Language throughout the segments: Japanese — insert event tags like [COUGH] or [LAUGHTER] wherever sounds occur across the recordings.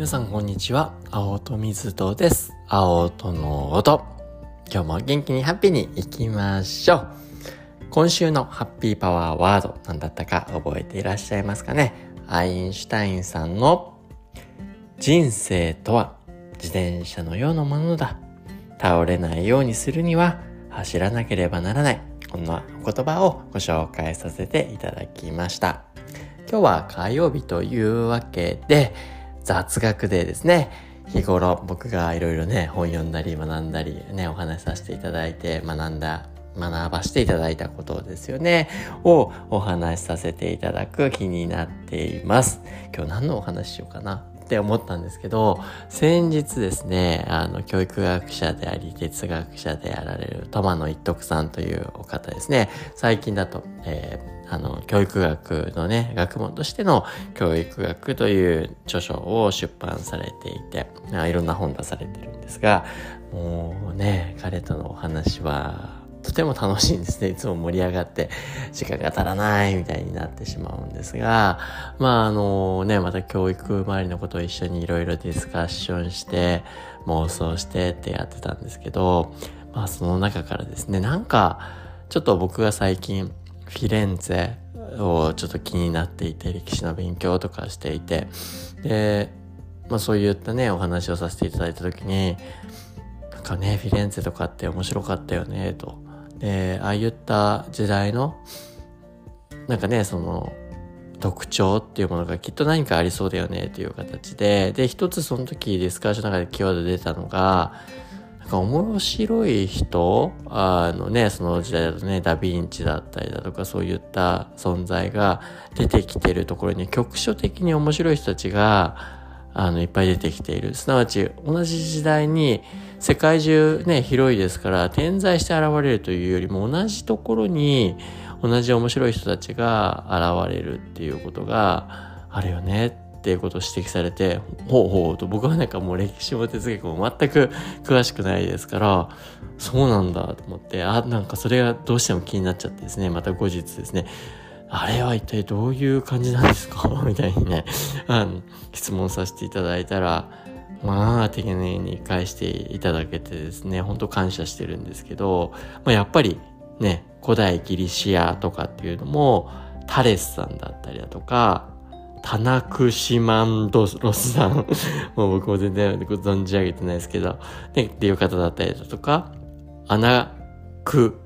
皆さんこんにちは。青と水戸です。青との音。今日も元気にハッピーに行きましょう。今週のハッピーパワーワード何だったか覚えていらっしゃいますかね？アインシュタインさんの人生とは自転車のようなものだ。倒れないようにするには走らなければならない。こんな言葉をご紹介させていただきました。今日は火曜日というわけで、雑学でですね、日頃僕がいろいろね、本読んだり学んだりね、お話しさせていただいて学んだ、学ばせていただいたことですよね、をお話しさせていただく気になっています。今日何のお話しようかな。って思ったんですけど、先日ですね、あの、教育学者であり、哲学者であられる、トマの一徳さんというお方ですね、最近だと、えー、あの、教育学のね、学問としての教育学という著書を出版されていて、いろんな本出されてるんですが、もうね、彼とのお話は、とても楽しいんですね。いつも盛り上がって時間が足らないみたいになってしまうんですが、まああのね、また教育周りのことを一緒にいろいろディスカッションして妄想してってやってたんですけど、まあその中からですね、なんかちょっと僕が最近フィレンツェをちょっと気になっていて歴史の勉強とかしていて、で、まあそういったね、お話をさせていただいた時に、なんかね、フィレンツェとかって面白かったよね、と。で、ああいった時代の、なんかね、その、特徴っていうものがきっと何かありそうだよねっていう形で、で、一つその時ディスカッションの中でキーワード出たのが、なんか面白い人、あのね、その時代だとね、ダヴィンチだったりだとかそういった存在が出てきてるところに局所的に面白い人たちが、あの、いっぱい出てきている。すなわち、同じ時代に、世界中ね、広いですから、点在して現れるというよりも、同じところに、同じ面白い人たちが現れるっていうことがあるよねっていうことを指摘されて、ほうほうと、僕はなんかもう歴史も哲学も全く詳しくないですから、そうなんだと思って、あ、なんかそれがどうしても気になっちゃってですね、また後日ですね、あれは一体どういう感じなんですか？[LAUGHS] みたいにね、あの、質問させていただいたら、まあ、丁寧に返していただけてですね、本当感謝してるんですけど、まあ、やっぱりね、古代ギリシアとかっていうのも、タレスさんだったりだとか、タナクシマンドロスさん、[LAUGHS] もう僕も全然存じ上げてないですけど、ね、っていう方だったりだとか、アナク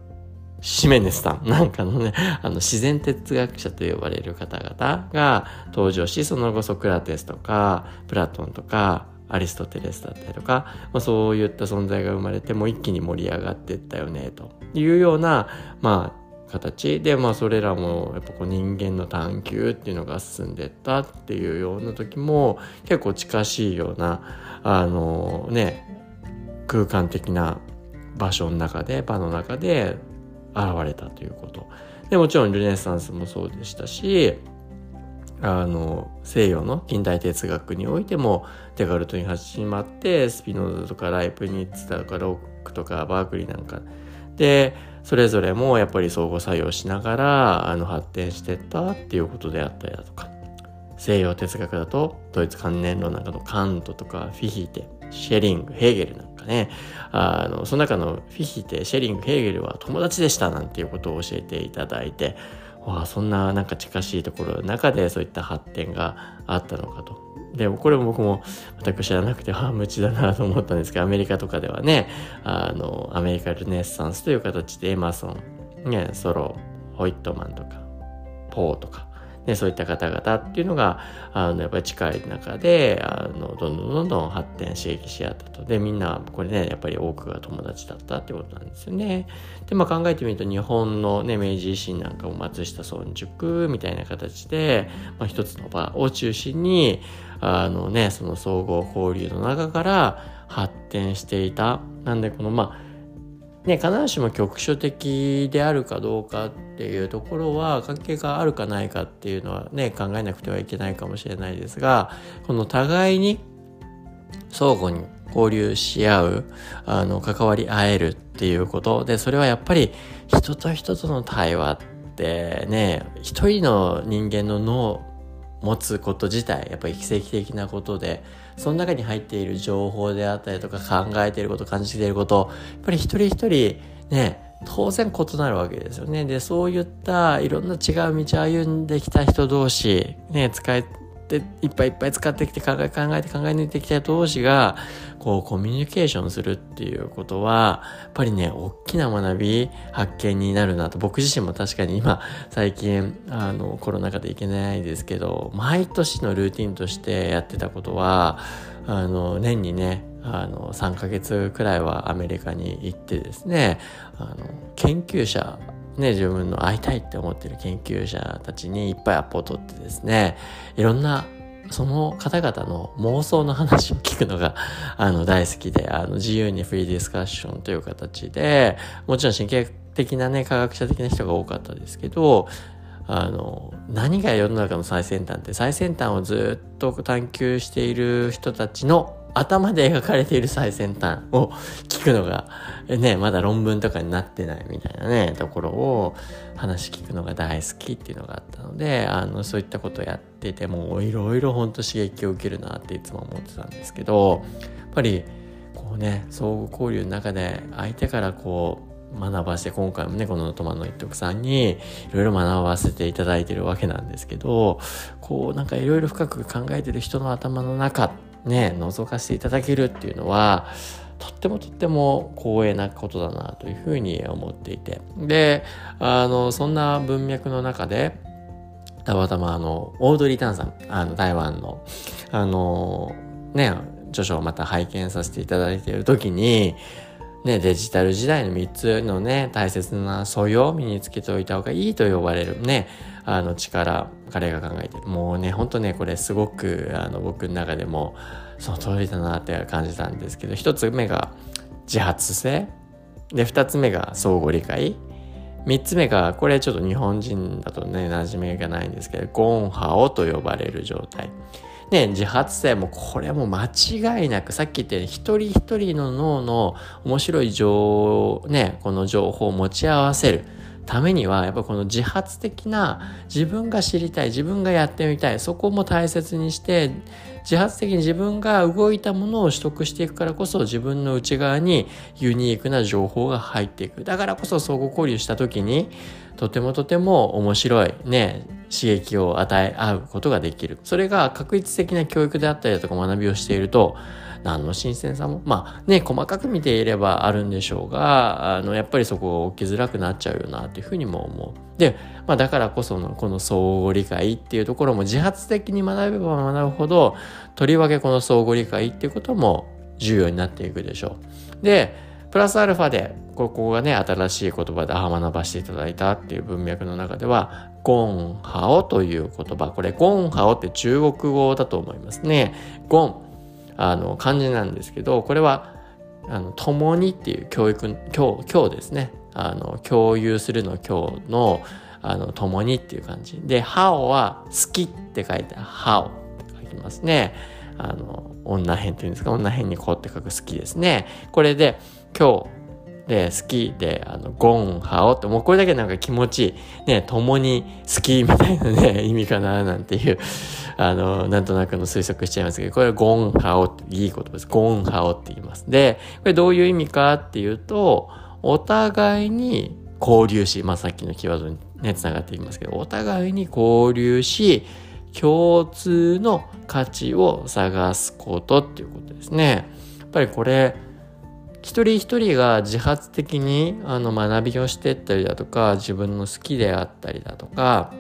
シメネスさん [LAUGHS] なんかのね、あの、自然哲学者と呼ばれる方々が登場し、その後ソクラテスとか、プラトンとか、アリストテレスだったりとか、まあ、そういった存在が生まれても一気に盛り上がっていったよね、というような、まあ、形で、まあ、それらも、やっぱこう人間の探求っていうのが進んでったっていうような時も、結構近しいような、あのね、空間的な場所の中で、場の中で、現れたということ。でもちろんルネサンスもそうでしたし、あの、西洋の近代哲学においても、デカルトに始まって、スピノーザとかライプニッツだとかロックとかバークリーなんか、で、それぞれもやっぱり相互作用しながら、あの、発展してったっていうことであったりだとか、西洋哲学だと、ドイツ観念論なんかのカントとかフィヒテ、シェリング、ヘーゲルなんかね、あの、その中のフィヒテ、シェリング、ヘーゲルは友達でしたなんていうことを教えていただいて、わあ、そんななんか近しいところの中でそういった発展があったのかと。でもこれも僕も全く知らなくて、ああ、無知だなと思ったんですけど、アメリカとかではね、あの、アメリカルネッサンスという形でエマソン、ね、ソロ、ホイットマンとか、ポーとか、ね、そういった方々っていうのが、あの、やっぱり近い中で、あの、どんどんどんどん発展刺激し合ったと。で、みんな、これね、やっぱり多くが友達だったってことなんですよね。で、まあ考えてみると、日本のね、明治維新なんかも松下村塾みたいな形で、まあ一つの場を中心に、あのね、その総合交流の中から発展していた。なんで、この、まあ、ね、必ずしも局所的であるかどうかっていうところは関係があるかないかっていうのはね考えなくてはいけないかもしれないですがこの互いに相互に交流し合うあの関わり合えるっていうこと。でそれはやっぱり人と人との対話ってね一人の人間の脳持つこと自体やっぱり奇跡的なことでその中に入っている情報であったりとか考えていること感じていることやっぱり一人一人ね当然異なるわけですよね。で、そういったいろんな違う道を歩んできた人同士、ね、使えて、いっぱいいっぱい使ってきて考え考えて考え抜いてきた同士が、こうコミュニケーションするっていうことは、やっぱりね、大きな学び、発見になるなと。僕自身も確かに今、最近、あの、コロナ禍でいけないですけど、毎年のルーティンとしてやってたことは、あの、年にね、あの、3ヶ月くらいはアメリカに行ってですね、あの、研究者ね、自分の会いたいって思ってる研究者たちにいっぱいアポを取ってですね、いろんなその方々の妄想の話を聞くのが、[LAUGHS] あの、大好きで、あの、自由にフリーディスカッションという形で、もちろん神経的なね、科学者的な人が多かったですけど、あの、何が世の中の最先端って、最先端をずっと探求している人たちの頭で描かれている最先端を聞くのが、ね、まだ論文とかになってないみたいなね、ところを話聞くのが大好きっていうのがあったので、あの、そういったことをやってて、もういろいろほんと刺激を受けるなっていつも思ってたんですけど、やっぱり、こうね、相互交流の中で相手からこう、学ばして今回もねこのトマの一徳さんにいろいろ学ばせていただいてるわけなんですけどこうなんかいろいろ深く考えてる人の頭の中っね、覗かせていただけるっていうのは、とってもとっても光栄なことだなというふうに思っていて。で、あの、そんな文脈の中で、たまたまあの、オードリー・タンさん、あの、台湾の、あの、ね、著書をまた拝見させていただいている時に、ね、デジタル時代の3つのね、大切な素養を身につけておいた方がいいと呼ばれるね、あの力、彼が考えてる。もうね、ほんとね、これすごく、あの、僕の中でも、その通りだなって感じたんですけど、一つ目が自発性。で、二つ目が相互理解。三つ目が、これちょっと日本人だとね、馴染みがないんですけど、ゴンハオと呼ばれる状態。ね、自発性もこれも間違いなくさっき言ったように一人一人の脳の面白い情ねこの情報を持ち合わせる。ためにはやっぱこの自発的な自分が知りたい自分がやってみたいそこも大切にして自発的に自分が動いたものを取得していくからこそ自分の内側にユニークな情報が入っていく。だからこそ相互交流した時にとてもとても面白いね刺激を与え合うことができる。それが確率的な教育であったりだとか学びをしていると何の新鮮さも、まあね、細かく見ていればあるんでしょうが、あの、やっぱりそこが起きづらくなっちゃうよな、というふうにも思う。で、まあだからこその、この相互理解っていうところも自発的に学べば学ぶほど、とりわけこの相互理解っていうことも重要になっていくでしょう。で、プラスアルファで、ここがね、新しい言葉であ学ばしていただいたっていう文脈の中では、ゴンハオという言葉。これ、ゴンハオって中国語だと思いますね。ゴン。あの漢字なんですけどこれはあの共にっていう教育今日今日ですねあの共有するの今日のあの共にっていう感じで「ハオ」は「好き」って書いて「ハオ」って書きますね。あの女編っていうんですか女編にこうって書く好きですね。これで今日で、好きで、あの、ゴン、ハオって、もうこれだけなんか気持ちいい。ね、共に好きみたいなね、[LAUGHS] 意味かな、なんていう、あの、なんとなくの推測しちゃいますけど、これはゴン、ハオっていい言葉です。ゴン、ハオって言います。で、これどういう意味かっていうと、お互いに交流し、まあさっきのキーワードにね、繋がっていきますけど、お互いに交流し、共通の価値を探すことっていうことですね。やっぱりこれ、一人一人が自発的にあの学びをしてったりだとか自分の好きであったりだとか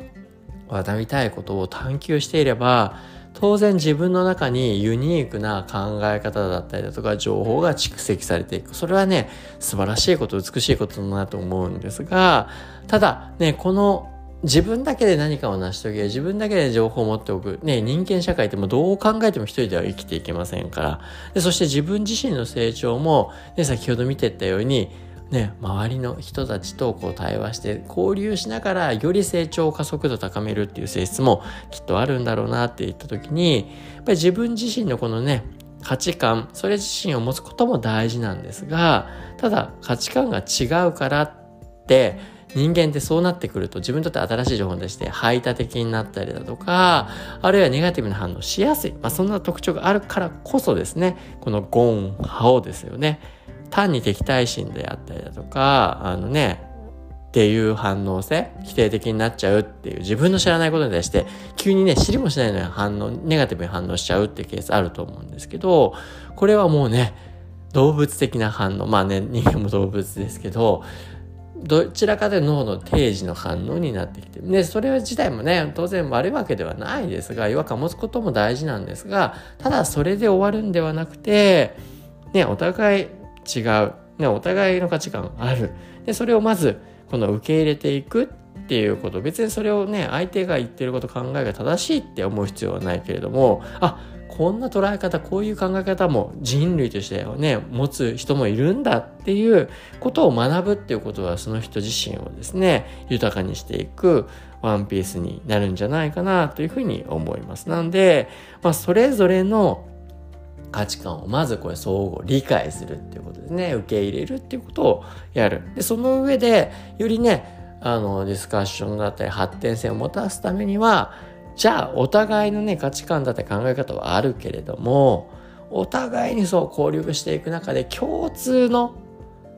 学びたいことを探求していれば当然自分の中にユニークな考え方だったりだとか情報が蓄積されていく。それはね、素晴らしいこと、美しいことだなと思うんですが、ただね、この自分だけで何かを成し遂げ、自分だけで情報を持っておく。ね、人間社会ってもうどう考えても一人では生きていけませんから。でそして自分自身の成長も、ね、先ほど見てったように、ね、周りの人たちとこう対話して交流しながらより成長を加速度高めるっていう性質もきっとあるんだろうなって言った時に、やっぱり自分自身のこのね、価値観、それ自身を持つことも大事なんですが、ただ価値観が違うからって、人間ってそうなってくると自分にとって新しい情報でして排他的になったりだとか、あるいはネガティブな反応しやすい。まあそんな特徴があるからこそですね、このゴン、ハオですよね。単に敵対心であったりだとか、あのね、っていう反応性、否定的になっちゃうっていう自分の知らないことに対して急にね、知りもしないのに反応、ネガティブに反応しちゃうっていうケースあると思うんですけど、これはもうね、動物的な反応。まあね、人間も動物ですけど、どちらかで脳の定時の反応になってきてでそれ自体もね当然悪いわけではないですが違和感を持つことも大事なんですがただそれで終わるんではなくてねお互い違う、ね、お互いの価値観ある。でそれをまずこの受け入れていくっていうこと。別にそれをね相手が言ってること考えが正しいって思う必要はないけれどもあこんな捉え方こういう考え方も人類としてね持つ人もいるんだっていうことを学ぶっていうことはその人自身をですね豊かにしていくワンピースになるんじゃないかなというふうに思います。なんで、まあ、それぞれの価値観をまずこれ相互理解するっていうことですね受け入れるっていうことをやるでその上でよりねあのディスカッションだったり発展性を持たすためにはじゃあお互いのね価値観だって考え方はあるけれどもお互いにそう交流していく中で共通の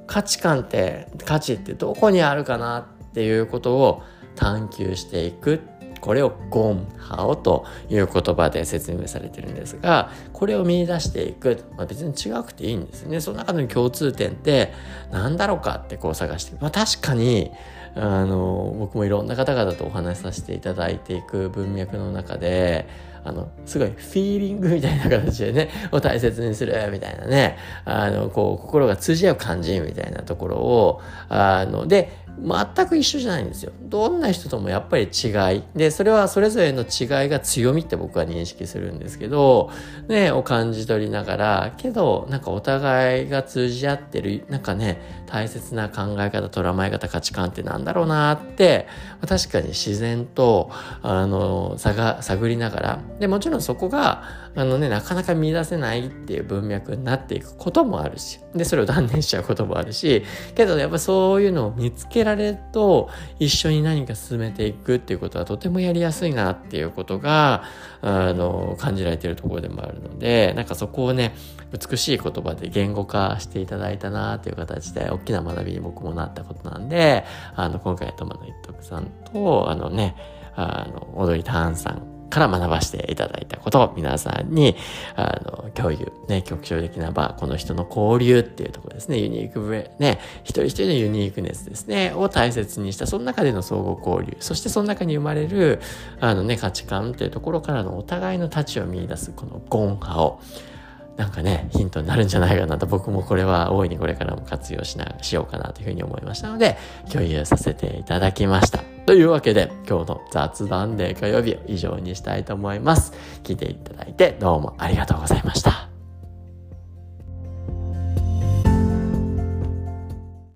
価値観って価値ってどこにあるかなっていうことを探求していく。これをゴンハオという言葉で説明されてるんですがこれを見出していく、まあ、別に違くていいんですね。その中の共通点って何だろうかってこう探してまあ確かにあの僕もいろんな方々とお話しさせていただいていく文脈の中であのすごいフィーリングみたいな形でね [LAUGHS] を大切にするみたいなねあのこう心が通じ合う感じみたいなところをあので全く一緒じゃないんですよ。どんな人ともやっぱり違い。で、それはそれぞれの違いが強みって僕は認識するんですけど、ね、を感じ取りながら、けど、なんかお互いが通じ合ってる、なんかね、大切な考え方、捉まえ方、価値観ってなんだろうなって、確かに自然と、あの、探、探りながら、で、もちろんそこが、あのね、なかなか見出せないっていう文脈になっていくこともあるし、で、それを断念しちゃうこともあるし、けどやっぱそういうのを見つけられると、一緒に何か進めていくっていうことはとてもやりやすいなっていうことが、あの、感じられてるところでもあるので、なんかそこをね、美しい言葉で言語化していただいたなという形で、大きな学びに僕もなったことなんで、あの、今回、トマの一徳さんと、あのね、あの、踊りターンさんから学ばせていただいたことを皆さんに、あの、共有、ね、局長的な場、この人の交流っていうところですね、ユニークブレ、ね、一人一人のユニークネスですね、を大切にした、その中での相互交流、そしてその中に生まれる、あのね、価値観っていうところからのお互いの価値を見出す、このゴン派を、なんかね、ヒントになるんじゃないかなと、僕もこれは大いにこれからも活用しな、しようかなというふうに思いましたので、共有させていただきました。というわけで、今日の雑談で火曜日を以上にしたいと思います。聞いていただいてどうもありがとうございました。